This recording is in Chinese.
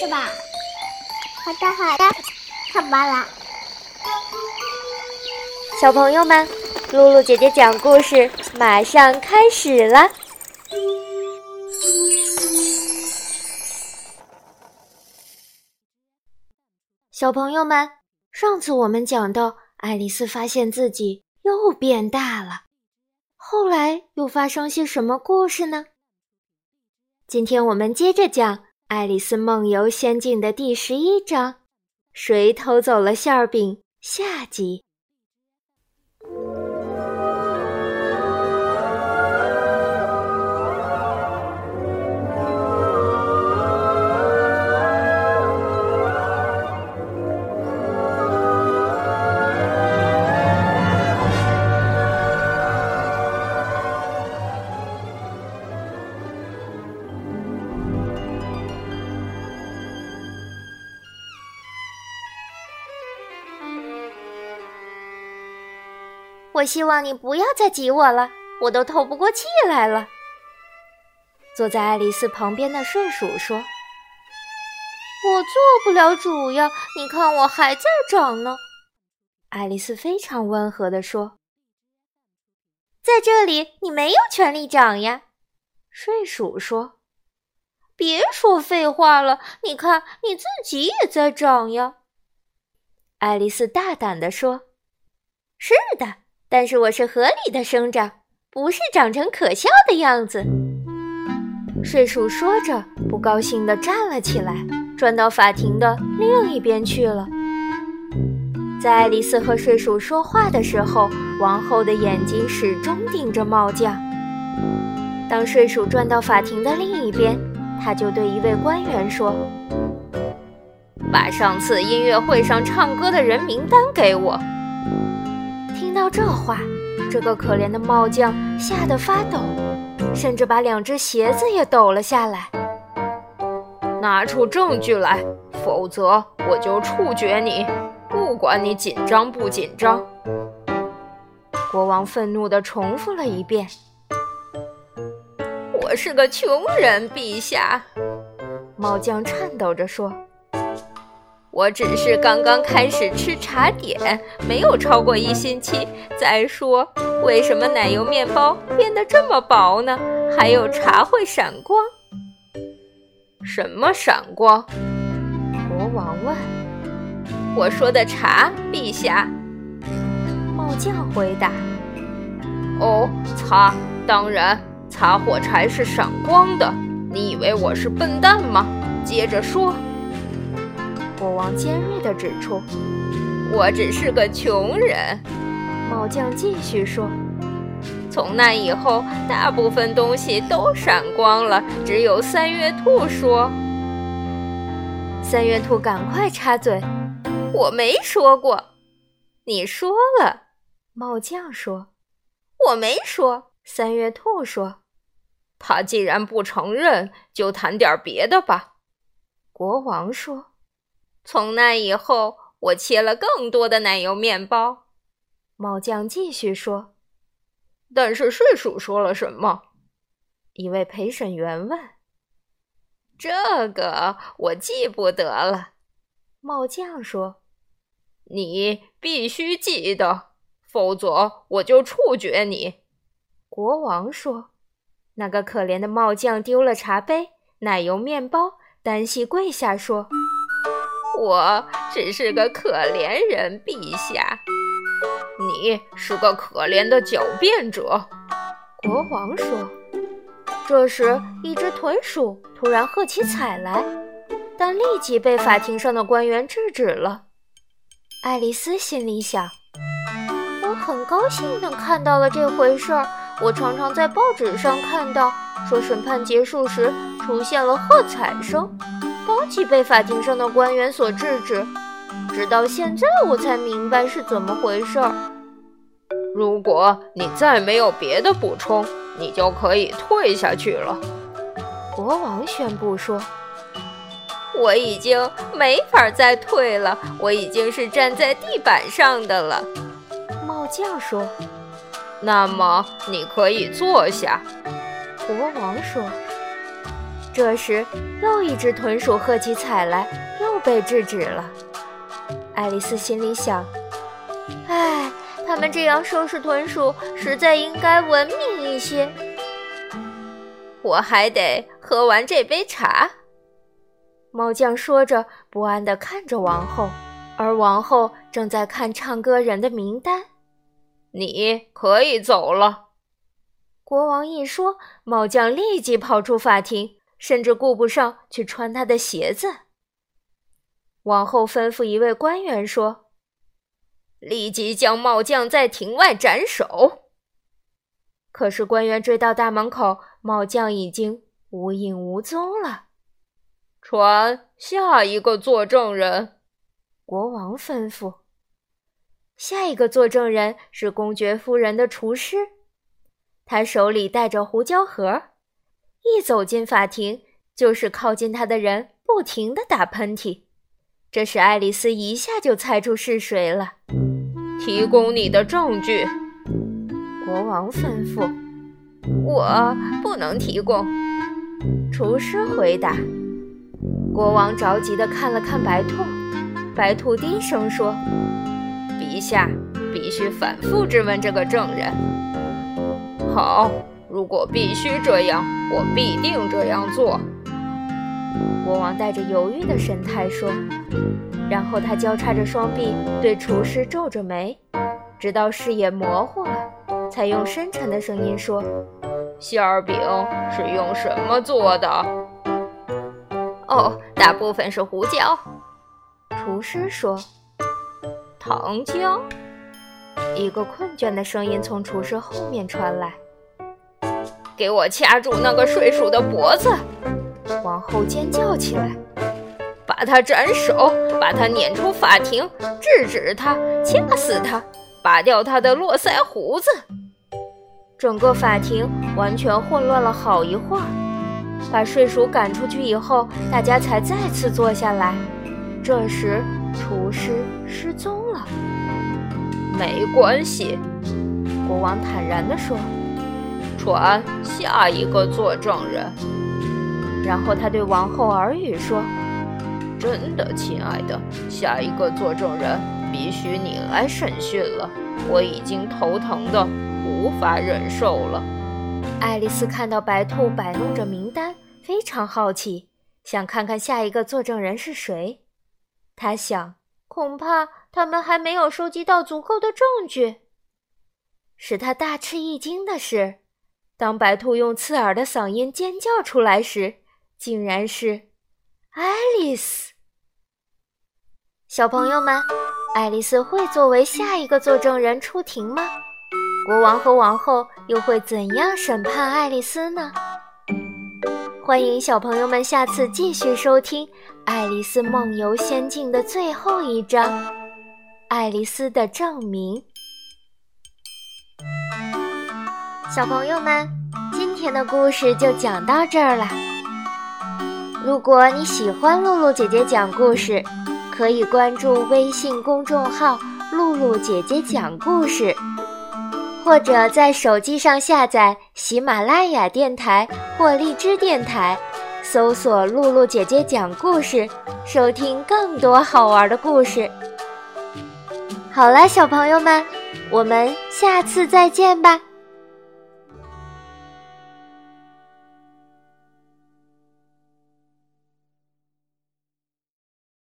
是吧。好的，好的，看吧啦。小朋友们，露露姐姐讲故事马上开始了。小朋友们，上次我们讲到，爱丽丝发现自己又变大了。后来又发生些什么故事呢？今天我们接着讲《爱丽丝梦游仙境》的第十一章：谁偷走了馅饼？下集。我希望你不要再挤我了，我都透不过气来了。坐在爱丽丝旁边的睡鼠说：“我做不了主呀，你看我还在长呢。”爱丽丝非常温和地说：“在这里你没有权利长呀。”睡鼠说：“别说废话了，你看你自己也在长呀。”爱丽丝大胆地说：“是的。”但是我是合理的生长，不是长成可笑的样子。睡鼠说着，不高兴地站了起来，转到法庭的另一边去了。在爱丽丝和睡鼠说话的时候，王后的眼睛始终盯着帽匠。当睡鼠转到法庭的另一边，他就对一位官员说：“把上次音乐会上唱歌的人名单给我。”听到这话，这个可怜的帽匠吓得发抖，甚至把两只鞋子也抖了下来。拿出证据来，否则我就处决你，不管你紧张不紧张。国王愤怒地重复了一遍：“我是个穷人，陛下。”帽匠颤抖着说。我只是刚刚开始吃茶点，没有超过一星期。再说，为什么奶油面包变得这么薄呢？还有茶会闪光？什么闪光？国王问。我说的茶，陛下。帽匠回答。哦，擦，当然，擦火柴是闪光的。你以为我是笨蛋吗？接着说。国王尖锐地指出：“我只是个穷人。”帽匠继续说：“从那以后，大部分东西都闪光了，只有三月兔说。”三月兔赶快插嘴：“我没说过。”“你说了。”帽匠说。“我没说。”三月兔说。“他既然不承认，就谈点别的吧。”国王说。从那以后，我切了更多的奶油面包。猫匠继续说：“但是睡鼠说了什么？”一位陪审员问。“这个我记不得了。”猫匠说。“你必须记得，否则我就处决你。”国王说。那个可怜的帽匠丢了茶杯、奶油面包，单膝跪下说。我只是个可怜人，陛下。你是个可怜的狡辩者，国王说。这时，一只豚鼠突然喝起彩来，但立即被法庭上的官员制止了。爱丽丝心里想：我很高兴能看到了这回事儿。我常常在报纸上看到，说审判结束时出现了喝彩声。当即被法庭上的官员所制止，直到现在我才明白是怎么回事儿。如果你再没有别的补充，你就可以退下去了。”国王宣布说，“我已经没法再退了，我已经是站在地板上的了。”帽匠说，“那么你可以坐下。”国王说。这时，又一只豚鼠喝起彩来，又被制止了。爱丽丝心里想：“唉，他们这样收拾豚鼠，实在应该文明一些。我还得喝完这杯茶。”猫将说着，不安地看着王后，而王后正在看唱歌人的名单。你可以走了。国王一说，猫将立即跑出法庭，甚至顾不上去穿他的鞋子。王后吩咐一位官员说：“立即将帽将在庭外斩首。”可是官员追到大门口，帽将已经无影无踪了。传下一个作证人，国王吩咐。下一个作证人是公爵夫人的厨师。他手里带着胡椒盒，一走进法庭，就是靠近他的人不停地打喷嚏，这使爱丽丝一下就猜出是谁了。提供你的证据，国王吩咐。我不能提供，厨师回答。国王着急地看了看白兔，白兔低声说：“陛下必须反复质问这个证人。”好，如果必须这样，我必定这样做。国王带着犹豫的神态说，然后他交叉着双臂，对厨师皱着眉，直到视野模糊了，才用深沉的声音说：“馅饼是用什么做的？”哦，大部分是胡椒。厨师说：“糖浆。”一个困倦的声音从厨师后面传来：“给我掐住那个睡鼠的脖子！”王后尖叫起来：“把他斩首，把他撵出法庭，制止他，掐死他，拔掉他的络腮胡子！”整个法庭完全混乱了好一会儿。把睡鼠赶出去以后，大家才再次坐下来。这时，厨师失踪了。没关系，国王坦然地说：“传下一个作证人。”然后他对王后耳语说：“真的，亲爱的，下一个作证人必须你来审讯了。我已经头疼的无法忍受了。”爱丽丝看到白兔摆弄着名单，非常好奇，想看看下一个作证人是谁。她想。恐怕他们还没有收集到足够的证据。使他大吃一惊的是，当白兔用刺耳的嗓音尖叫出来时，竟然是爱丽丝。小朋友们，爱丽丝会作为下一个作证人出庭吗？国王和王后又会怎样审判爱丽丝呢？欢迎小朋友们下次继续收听《爱丽丝梦游仙境》的最后一章《爱丽丝的证明》。小朋友们，今天的故事就讲到这儿了。如果你喜欢露露姐姐讲故事，可以关注微信公众号“露露姐姐讲故事”。或者在手机上下载喜马拉雅电台或荔枝电台，搜索“露露姐姐讲故事”，收听更多好玩的故事。好了，小朋友们，我们下次再见吧。